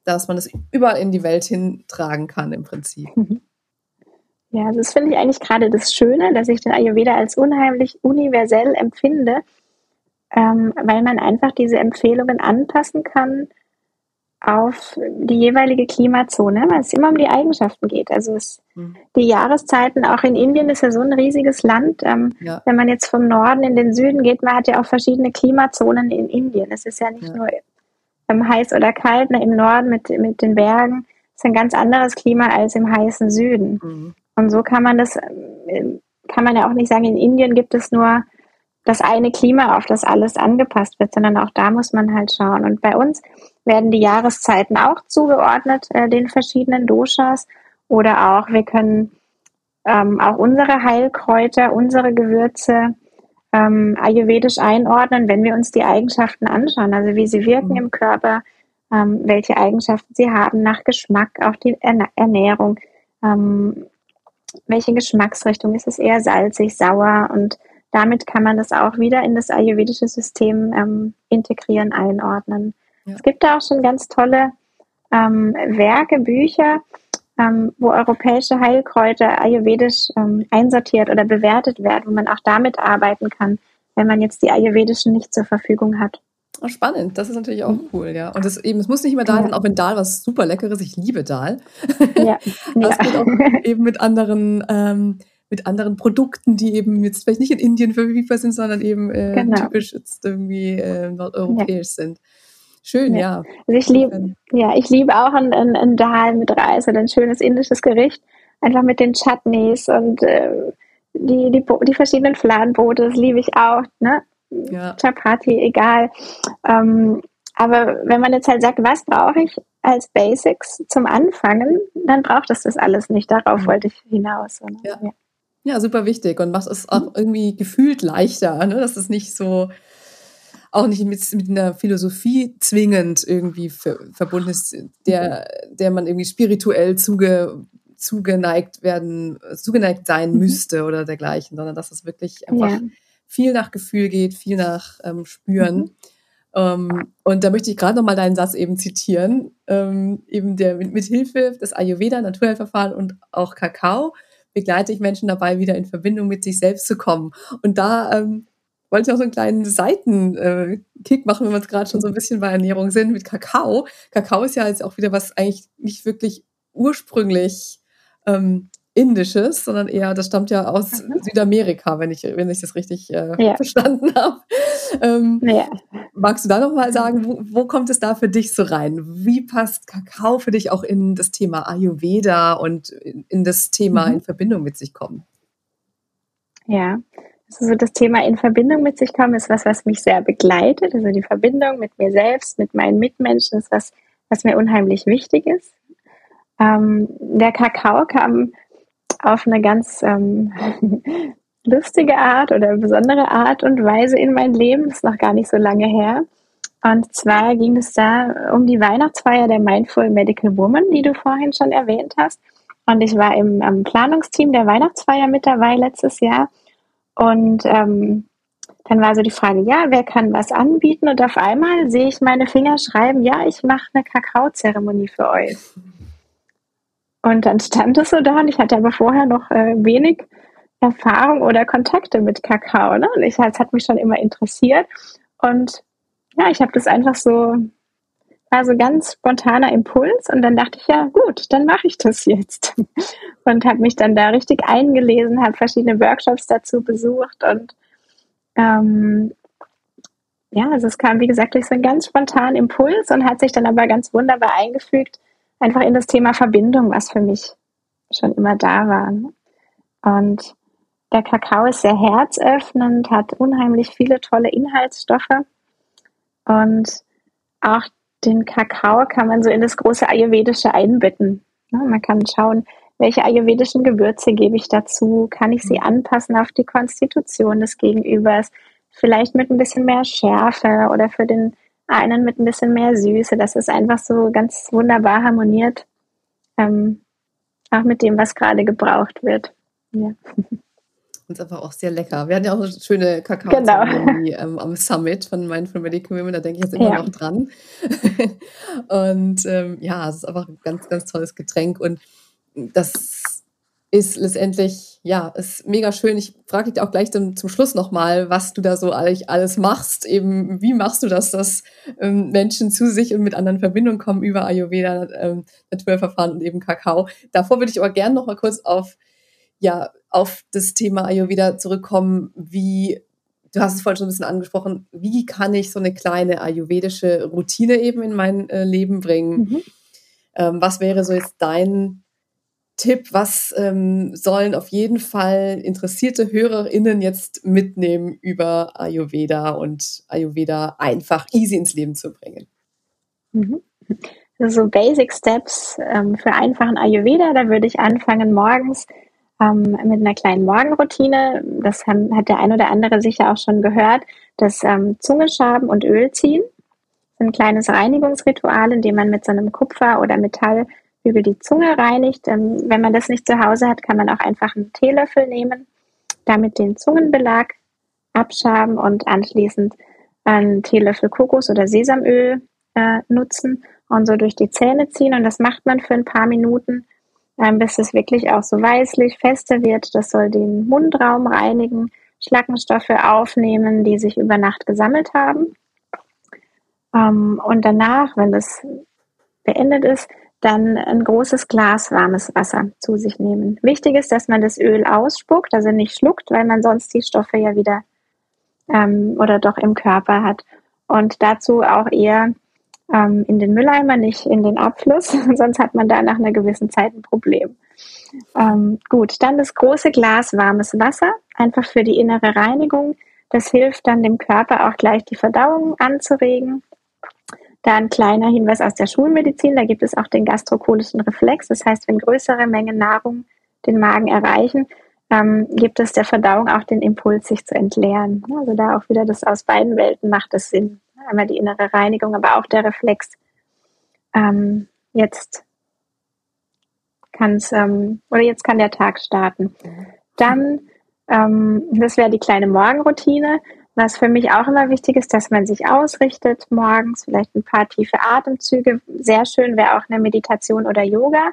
dass man es überall in die Welt hintragen kann im Prinzip? Mhm. Ja, also das finde ich eigentlich gerade das Schöne, dass ich den Ayurveda als unheimlich universell empfinde, ähm, weil man einfach diese Empfehlungen anpassen kann auf die jeweilige Klimazone, weil es immer um die Eigenschaften geht. Also es, mhm. die Jahreszeiten, auch in Indien ist ja so ein riesiges Land. Ähm, ja. Wenn man jetzt vom Norden in den Süden geht, man hat ja auch verschiedene Klimazonen in Indien. Es ist ja nicht ja. nur ähm, heiß oder kalt, ne, im Norden mit, mit den Bergen ist ein ganz anderes Klima als im heißen Süden. Mhm. Und so kann man das, ähm, kann man ja auch nicht sagen, in Indien gibt es nur das eine Klima, auf das alles angepasst wird, sondern auch da muss man halt schauen. Und bei uns werden die Jahreszeiten auch zugeordnet, äh, den verschiedenen Doshas. Oder auch, wir können ähm, auch unsere Heilkräuter, unsere Gewürze ähm, ayurvedisch einordnen, wenn wir uns die Eigenschaften anschauen, also wie sie wirken mhm. im Körper, ähm, welche Eigenschaften sie haben nach Geschmack, auch die Ernährung, ähm, welche Geschmacksrichtung ist es eher salzig, sauer und damit kann man das auch wieder in das ayurvedische System ähm, integrieren, einordnen. Ja. Es gibt da auch schon ganz tolle ähm, Werke, Bücher, ähm, wo europäische Heilkräuter ayurvedisch ähm, einsortiert oder bewertet werden, wo man auch damit arbeiten kann, wenn man jetzt die ayurvedischen nicht zur Verfügung hat. Oh, spannend, das ist natürlich auch mhm. cool, ja. Und das eben, es muss nicht immer Dahl sein, auch wenn Dahl was super Leckeres, ich liebe Dahl. Ja. das ja. geht auch eben mit anderen, ähm, mit anderen Produkten, die eben jetzt vielleicht nicht in Indien verfügbar sind, sondern eben äh, genau. typisch jetzt irgendwie äh, nordeuropäisch ja. sind. Schön, ja. ja. Also ich liebe, ja, ich liebe auch ein, ein, ein Dal mit Reis oder ein schönes indisches Gericht. Einfach mit den Chutneys und äh, die, die, die verschiedenen Fladenbrote, das liebe ich auch. Ne? Ja. Chapati, egal. Ähm, aber wenn man jetzt halt sagt, was brauche ich als Basics zum Anfangen, dann braucht es das alles nicht. Darauf mhm. wollte ich hinaus. Ne? Ja. ja. Ja. super wichtig und macht es auch irgendwie gefühlt leichter, ne? dass es nicht so auch nicht mit, mit einer Philosophie zwingend irgendwie ver, verbunden ist, der, der man irgendwie spirituell zuge, zugeneigt werden, zugeneigt sein mhm. müsste oder dergleichen, sondern dass es wirklich einfach ja. viel nach Gefühl geht, viel nach ähm, Spüren. Mhm. Ähm, und da möchte ich gerade nochmal deinen Satz eben zitieren, ähm, eben der mit, mit Hilfe des Ayurveda, Naturheilverfahren und auch Kakao begleite ich Menschen dabei, wieder in Verbindung mit sich selbst zu kommen. Und da ähm, wollte ich auch so einen kleinen Seitenkick machen, wenn wir uns gerade schon so ein bisschen bei Ernährung sind, mit Kakao. Kakao ist ja jetzt auch wieder was eigentlich nicht wirklich ursprünglich ähm, Indisches, sondern eher, das stammt ja aus mhm. Südamerika, wenn ich, wenn ich das richtig äh, ja. verstanden habe. Ähm, ja. Magst du da nochmal sagen, wo, wo, kommt es da für dich so rein? Wie passt Kakao für dich auch in das Thema Ayurveda und in, in das Thema mhm. in Verbindung mit sich kommen? Ja, also das Thema in Verbindung mit sich kommen ist was, was mich sehr begleitet. Also die Verbindung mit mir selbst, mit meinen Mitmenschen ist was, was mir unheimlich wichtig ist. Ähm, der Kakao kam auf eine ganz ähm, lustige Art oder besondere Art und Weise in mein Leben. Das ist noch gar nicht so lange her. Und zwar ging es da um die Weihnachtsfeier der Mindful Medical Woman, die du vorhin schon erwähnt hast. Und ich war im, im Planungsteam der Weihnachtsfeier mit dabei letztes Jahr. Und ähm, dann war so die Frage, ja, wer kann was anbieten? Und auf einmal sehe ich meine Finger schreiben, ja, ich mache eine Kakaozeremonie für euch. Und dann stand es so da und ich hatte aber vorher noch äh, wenig Erfahrung oder Kontakte mit Kakao. Ne? Und ich, das hat mich schon immer interessiert. Und ja, ich habe das einfach so, war so ganz spontaner Impuls. Und dann dachte ich, ja gut, dann mache ich das jetzt und habe mich dann da richtig eingelesen, habe verschiedene Workshops dazu besucht und ähm, ja, also es kam, wie gesagt, durch so einen ganz spontanen Impuls und hat sich dann aber ganz wunderbar eingefügt, einfach in das Thema Verbindung, was für mich schon immer da war. Ne? Und der Kakao ist sehr herzöffnend, hat unheimlich viele tolle Inhaltsstoffe und auch den Kakao kann man so in das große Ayurvedische einbetten. Man kann schauen, welche ayurvedischen Gewürze gebe ich dazu? Kann ich sie mhm. anpassen auf die Konstitution des Gegenübers? Vielleicht mit ein bisschen mehr Schärfe oder für den einen mit ein bisschen mehr Süße, dass es einfach so ganz wunderbar harmoniert. Ähm, auch mit dem, was gerade gebraucht wird. Ja. Und einfach auch sehr lecker. Wir hatten ja auch eine schöne kakao genau. ähm, am Summit von Mindful Medical Women, da denke ich jetzt immer ja. noch dran. und ähm, ja, es ist einfach ein ganz, ganz tolles Getränk und das ist letztendlich, ja, ist mega schön. Ich frage dich auch gleich zum, zum Schluss nochmal, was du da so eigentlich alles machst. Eben, wie machst du das, dass ähm, Menschen zu sich und mit anderen in Verbindung kommen über Ayurveda, ähm, Naturverfahren und eben Kakao. Davor würde ich aber gerne nochmal kurz auf, ja, auf das Thema Ayurveda zurückkommen. Wie, du hast es vorhin schon ein bisschen angesprochen, wie kann ich so eine kleine ayurvedische Routine eben in mein äh, Leben bringen? Mhm. Ähm, was wäre so jetzt dein Tipp, was ähm, sollen auf jeden Fall interessierte HörerInnen jetzt mitnehmen über Ayurveda und Ayurveda einfach easy ins Leben zu bringen? Mhm. So Basic Steps ähm, für einfachen Ayurveda, da würde ich anfangen morgens ähm, mit einer kleinen Morgenroutine. Das haben, hat der ein oder andere sicher auch schon gehört. Das ähm, Zungeschaben und Öl ziehen. Ein kleines Reinigungsritual, in dem man mit so einem Kupfer- oder Metall über die Zunge reinigt. Ähm, wenn man das nicht zu Hause hat, kann man auch einfach einen Teelöffel nehmen, damit den Zungenbelag abschaben und anschließend einen Teelöffel Kokos- oder Sesamöl äh, nutzen und so durch die Zähne ziehen. Und das macht man für ein paar Minuten, bis es wirklich auch so weißlich fester wird. Das soll den Mundraum reinigen, Schlackenstoffe aufnehmen, die sich über Nacht gesammelt haben. Ähm, und danach, wenn das beendet ist, dann ein großes Glas warmes Wasser zu sich nehmen. Wichtig ist, dass man das Öl ausspuckt, also nicht schluckt, weil man sonst die Stoffe ja wieder ähm, oder doch im Körper hat. Und dazu auch eher ähm, in den Mülleimer, nicht in den Abfluss, sonst hat man da nach einer gewissen Zeit ein Problem. Ähm, gut, dann das große Glas warmes Wasser, einfach für die innere Reinigung. Das hilft dann dem Körper auch gleich die Verdauung anzuregen da ein kleiner Hinweis aus der Schulmedizin, da gibt es auch den gastrokolischen Reflex. Das heißt, wenn größere Mengen Nahrung den Magen erreichen, ähm, gibt es der Verdauung auch den Impuls, sich zu entleeren. Also da auch wieder das aus beiden Welten macht es Sinn. Einmal die innere Reinigung, aber auch der Reflex. Ähm, jetzt kann es, ähm, oder jetzt kann der Tag starten. Dann, ähm, das wäre die kleine Morgenroutine. Was für mich auch immer wichtig ist, dass man sich ausrichtet morgens, vielleicht ein paar tiefe Atemzüge. Sehr schön wäre auch eine Meditation oder Yoga.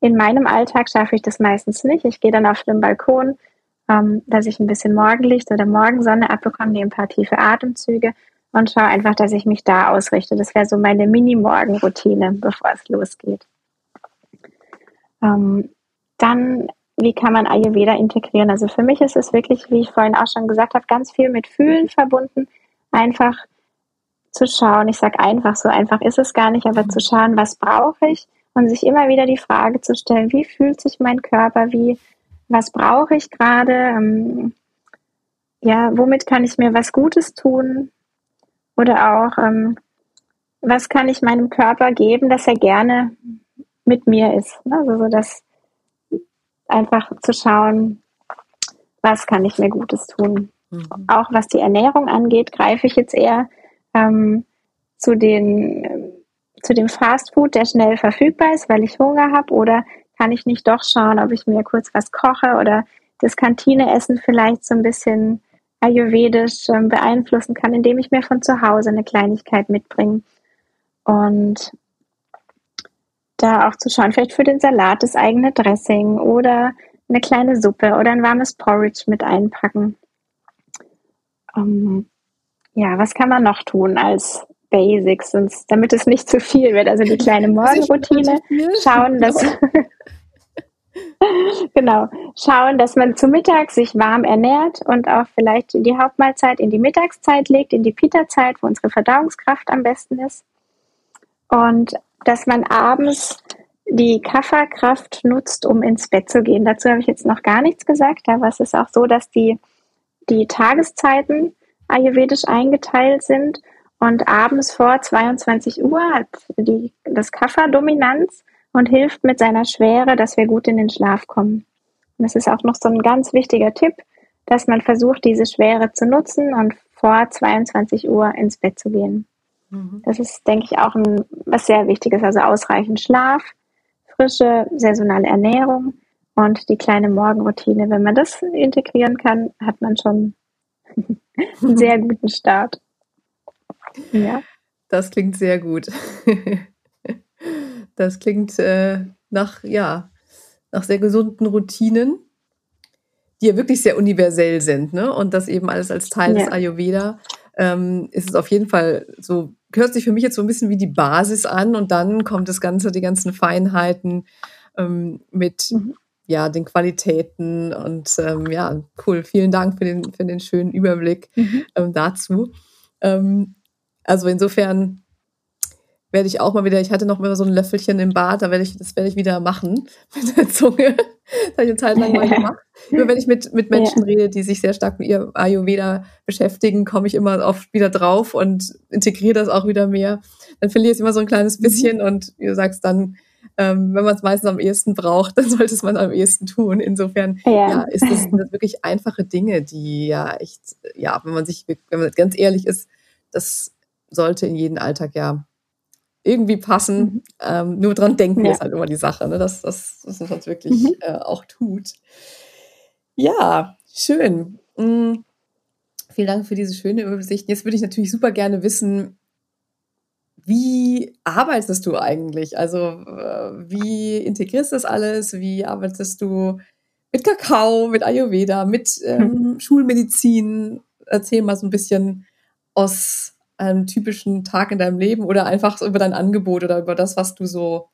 In meinem Alltag schaffe ich das meistens nicht. Ich gehe dann auf den Balkon, ähm, dass ich ein bisschen Morgenlicht oder Morgensonne abbekomme, nehme ein paar tiefe Atemzüge und schaue einfach, dass ich mich da ausrichte. Das wäre so meine Mini-Morgenroutine, bevor es losgeht. Ähm, dann wie kann man Ayurveda integrieren? Also für mich ist es wirklich, wie ich vorhin auch schon gesagt habe, ganz viel mit Fühlen verbunden. Einfach zu schauen, ich sage einfach, so einfach ist es gar nicht, aber zu schauen, was brauche ich und sich immer wieder die Frage zu stellen, wie fühlt sich mein Körper, wie, was brauche ich gerade, ähm, ja, womit kann ich mir was Gutes tun oder auch, ähm, was kann ich meinem Körper geben, dass er gerne mit mir ist. Also so, dass einfach zu schauen, was kann ich mir Gutes tun. Mhm. Auch was die Ernährung angeht, greife ich jetzt eher ähm, zu, den, zu dem Fastfood, der schnell verfügbar ist, weil ich Hunger habe, oder kann ich nicht doch schauen, ob ich mir kurz was koche oder das Kantineessen vielleicht so ein bisschen ayurvedisch ähm, beeinflussen kann, indem ich mir von zu Hause eine Kleinigkeit mitbringe. Und da auch zu schauen, vielleicht für den Salat das eigene Dressing oder eine kleine Suppe oder ein warmes Porridge mit einpacken. Um, ähm, ja, was kann man noch tun als Basics, sonst, damit es nicht zu viel wird? Also die kleine Morgenroutine, schauen, dass genau, schauen, dass man zu Mittag sich warm ernährt und auch vielleicht die Hauptmahlzeit in die Mittagszeit legt, in die Pita-Zeit, wo unsere Verdauungskraft am besten ist. Und dass man abends die Kafferkraft nutzt, um ins Bett zu gehen. Dazu habe ich jetzt noch gar nichts gesagt, aber es ist auch so, dass die, die Tageszeiten ayurvedisch eingeteilt sind und abends vor 22 Uhr hat die, das Kaffer Dominanz und hilft mit seiner Schwere, dass wir gut in den Schlaf kommen. Und das ist auch noch so ein ganz wichtiger Tipp, dass man versucht, diese Schwere zu nutzen und vor 22 Uhr ins Bett zu gehen. Mhm. Das ist, denke ich, auch ein, was sehr Wichtiges. Also ausreichend Schlaf, frische, saisonale Ernährung und die kleine Morgenroutine. Wenn man das integrieren kann, hat man schon einen sehr guten Start. Ja. Das klingt sehr gut. Das klingt äh, nach, ja, nach sehr gesunden Routinen, die ja wirklich sehr universell sind, ne? Und das eben alles als Teil ja. des Ayurveda ähm, ist es auf jeden Fall so, hört sich für mich jetzt so ein bisschen wie die Basis an und dann kommt das Ganze, die ganzen Feinheiten ähm, mit mhm. ja, den Qualitäten und ähm, ja, cool. Vielen Dank für den, für den schönen Überblick mhm. ähm, dazu. Ähm, also insofern werde ich auch mal wieder, ich hatte noch mal so ein Löffelchen im Bad, da werde ich, das werde ich wieder machen mit der Zunge. das habe ich eine Zeit lang mal gemacht. Nur wenn ich mit, mit Menschen ja. rede, die sich sehr stark mit ihr Ayurveda beschäftigen, komme ich immer oft wieder drauf und integriere das auch wieder mehr. Dann verliere ich immer so ein kleines mhm. bisschen und wie du sagst, dann, ähm, wenn man es meistens am ehesten braucht, dann sollte es man am ehesten tun. Insofern ja. ja ist das, das wirklich einfache Dinge, die ja echt, ja, wenn man sich, wenn man ganz ehrlich ist, das sollte in jeden Alltag ja irgendwie passen. Mhm. Ähm, nur dran denken ja. ist halt immer die Sache, ne? dass, dass, dass man es wirklich mhm. äh, auch tut. Ja, schön. Mhm. Vielen Dank für diese schöne Übersicht. Jetzt würde ich natürlich super gerne wissen, wie arbeitest du eigentlich? Also äh, wie integrierst du das alles? Wie arbeitest du mit Kakao, mit Ayurveda, mit ähm, mhm. Schulmedizin? Erzähl mal so ein bisschen aus einem typischen Tag in deinem Leben oder einfach über dein Angebot oder über das, was du so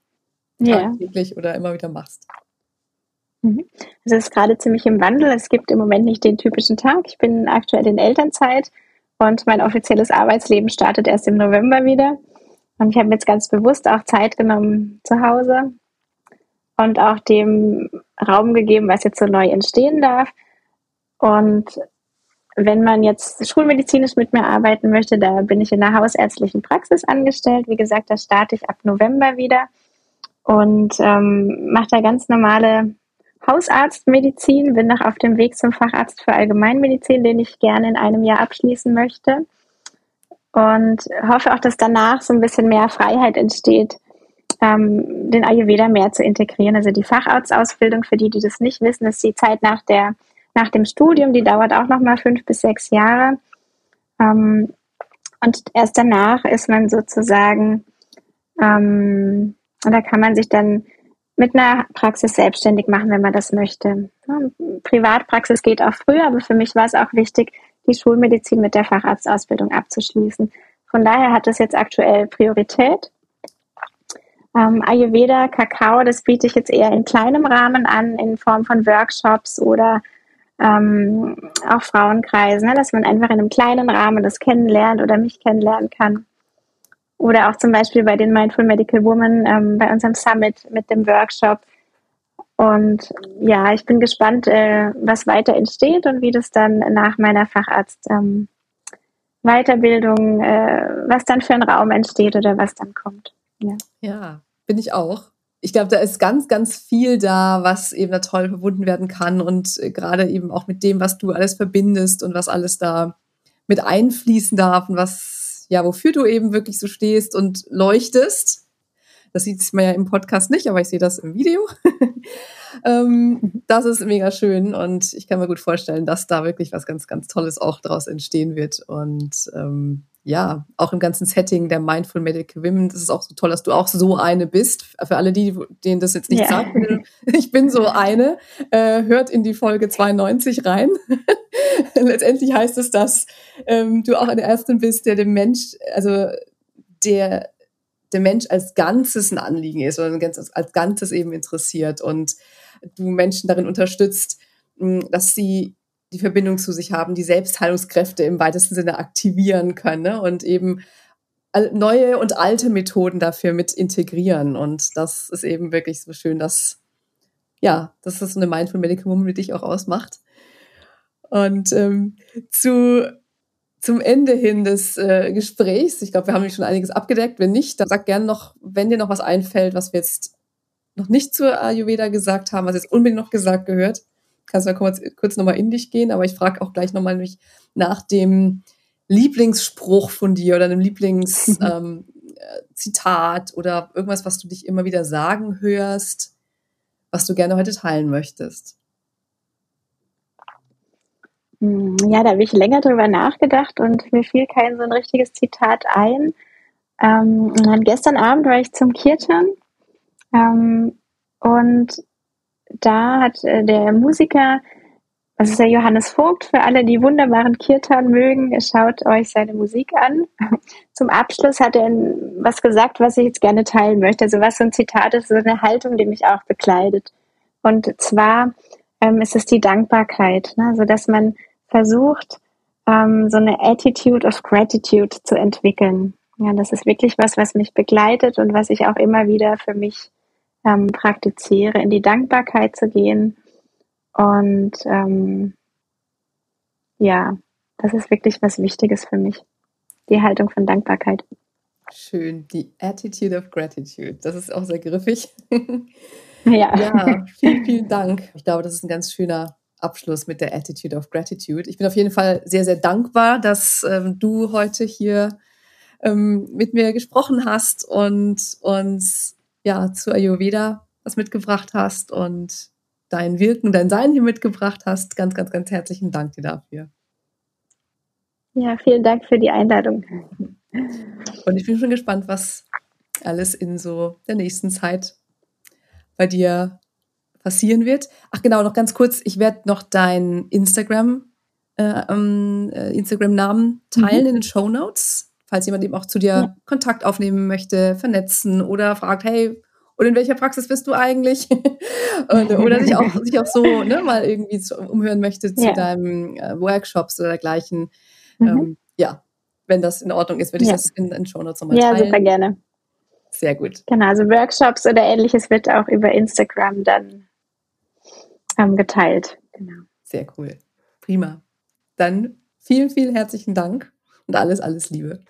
yeah. täglich oder immer wieder machst? Mhm. Es ist gerade ziemlich im Wandel. Es gibt im Moment nicht den typischen Tag. Ich bin aktuell in Elternzeit und mein offizielles Arbeitsleben startet erst im November wieder. Und ich habe mir jetzt ganz bewusst auch Zeit genommen zu Hause und auch dem Raum gegeben, was jetzt so neu entstehen darf. Und wenn man jetzt schulmedizinisch mit mir arbeiten möchte, da bin ich in der hausärztlichen Praxis angestellt. Wie gesagt, da starte ich ab November wieder und ähm, mache da ganz normale Hausarztmedizin, bin noch auf dem Weg zum Facharzt für Allgemeinmedizin, den ich gerne in einem Jahr abschließen möchte. Und hoffe auch, dass danach so ein bisschen mehr Freiheit entsteht, ähm, den Ayurveda mehr zu integrieren. Also die Facharztausbildung, für die, die das nicht wissen, ist die Zeit nach der nach dem Studium, die dauert auch nochmal fünf bis sechs Jahre. Ähm, und erst danach ist man sozusagen, ähm, da kann man sich dann mit einer Praxis selbstständig machen, wenn man das möchte. Privatpraxis geht auch früher, aber für mich war es auch wichtig, die Schulmedizin mit der Facharztausbildung abzuschließen. Von daher hat das jetzt aktuell Priorität. Ähm, Ayurveda, Kakao, das biete ich jetzt eher in kleinem Rahmen an, in Form von Workshops oder ähm, auch Frauenkreisen, ne, dass man einfach in einem kleinen Rahmen das kennenlernt oder mich kennenlernen kann. Oder auch zum Beispiel bei den Mindful Medical Women ähm, bei unserem Summit mit dem Workshop. Und ja, ich bin gespannt, äh, was weiter entsteht und wie das dann nach meiner Facharzt ähm, Weiterbildung, äh, was dann für ein Raum entsteht oder was dann kommt. Ja, ja bin ich auch ich glaube, da ist ganz, ganz viel da, was eben da toll verbunden werden kann und äh, gerade eben auch mit dem, was du alles verbindest und was alles da mit einfließen darf und was, ja, wofür du eben wirklich so stehst und leuchtest. Das sieht man ja im Podcast nicht, aber ich sehe das im Video. ähm, das ist mega schön und ich kann mir gut vorstellen, dass da wirklich was ganz, ganz Tolles auch daraus entstehen wird und ähm, ja, auch im ganzen Setting der Mindful Medical Women. Das ist auch so toll, dass du auch so eine bist. Für alle die, denen das jetzt nicht ja. sagt, ich bin so eine, äh, hört in die Folge 92 rein. Letztendlich heißt es, dass ähm, du auch eine Ärztin bist, der dem Mensch, also der der Mensch als Ganzes ein Anliegen ist oder als Ganzes eben interessiert und du Menschen darin unterstützt, dass sie die Verbindung zu sich haben, die Selbstheilungskräfte im weitesten Sinne aktivieren können ne? und eben neue und alte Methoden dafür mit integrieren. Und das ist eben wirklich so schön, dass, ja, dass das so eine Mindful Medical Woman dich auch ausmacht. Und ähm, zu, zum Ende hin des äh, Gesprächs, ich glaube, wir haben schon einiges abgedeckt. Wenn nicht, dann sag gerne noch, wenn dir noch was einfällt, was wir jetzt noch nicht zur Ayurveda gesagt haben, was jetzt unbedingt noch gesagt gehört kannst du kurz, kurz nochmal in dich gehen, aber ich frage auch gleich nochmal nach dem Lieblingsspruch von dir oder einem Lieblingszitat ähm, oder irgendwas, was du dich immer wieder sagen hörst. was du gerne heute teilen möchtest? Hm, ja, da habe ich länger drüber nachgedacht und mir fiel kein so ein richtiges Zitat ein. Ähm, und dann gestern Abend war ich zum Kirtan ähm, und da hat äh, der Musiker, das ist der Johannes Vogt, für alle, die wunderbaren Kirtan mögen, schaut euch seine Musik an. Zum Abschluss hat er was gesagt, was ich jetzt gerne teilen möchte. Also was so ein Zitat ist, so eine Haltung, die mich auch bekleidet. Und zwar ähm, ist es die Dankbarkeit, ne? also dass man versucht, ähm, so eine Attitude of Gratitude zu entwickeln. Ja, das ist wirklich was, was mich begleitet und was ich auch immer wieder für mich ähm, praktiziere, in die Dankbarkeit zu gehen. Und ähm, ja, das ist wirklich was Wichtiges für mich. Die Haltung von Dankbarkeit. Schön, die Attitude of Gratitude. Das ist auch sehr griffig. ja. ja, vielen, vielen Dank. Ich glaube, das ist ein ganz schöner Abschluss mit der Attitude of Gratitude. Ich bin auf jeden Fall sehr, sehr dankbar, dass ähm, du heute hier ähm, mit mir gesprochen hast und uns ja zu Ayurveda was mitgebracht hast und dein Wirken, dein Sein hier mitgebracht hast. Ganz, ganz, ganz herzlichen Dank dir dafür. Ja, vielen Dank für die Einladung. Und ich bin schon gespannt, was alles in so der nächsten Zeit bei dir passieren wird. Ach genau, noch ganz kurz, ich werde noch dein Instagram, äh, ähm, äh, Instagram-Namen teilen mhm. in den Show Notes falls jemand eben auch zu dir ja. Kontakt aufnehmen möchte, vernetzen oder fragt, hey, und in welcher Praxis bist du eigentlich? und, oder sich auch, sich auch so ne, mal irgendwie zu, umhören möchte zu ja. deinem äh, Workshops oder dergleichen. Mhm. Ähm, ja, wenn das in Ordnung ist, würde ich ja. das in den Show Notes nochmal teilen. Ja, super gerne. Sehr gut. Genau, also Workshops oder ähnliches wird auch über Instagram dann ähm, geteilt. Genau. Sehr cool. Prima. Dann vielen, vielen herzlichen Dank und alles, alles Liebe.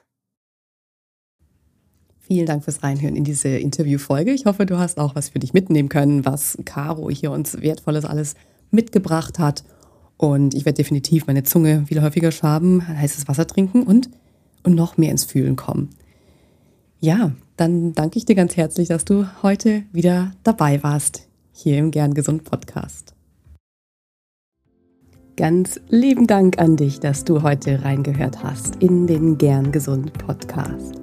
Vielen Dank fürs Reinhören in diese Interviewfolge. Ich hoffe, du hast auch was für dich mitnehmen können, was Caro hier uns Wertvolles alles mitgebracht hat. Und ich werde definitiv meine Zunge wieder häufiger schaben, heißes Wasser trinken und, und noch mehr ins Fühlen kommen. Ja, dann danke ich dir ganz herzlich, dass du heute wieder dabei warst, hier im Gern Gesund Podcast. Ganz lieben Dank an dich, dass du heute reingehört hast in den Gern Gesund Podcast.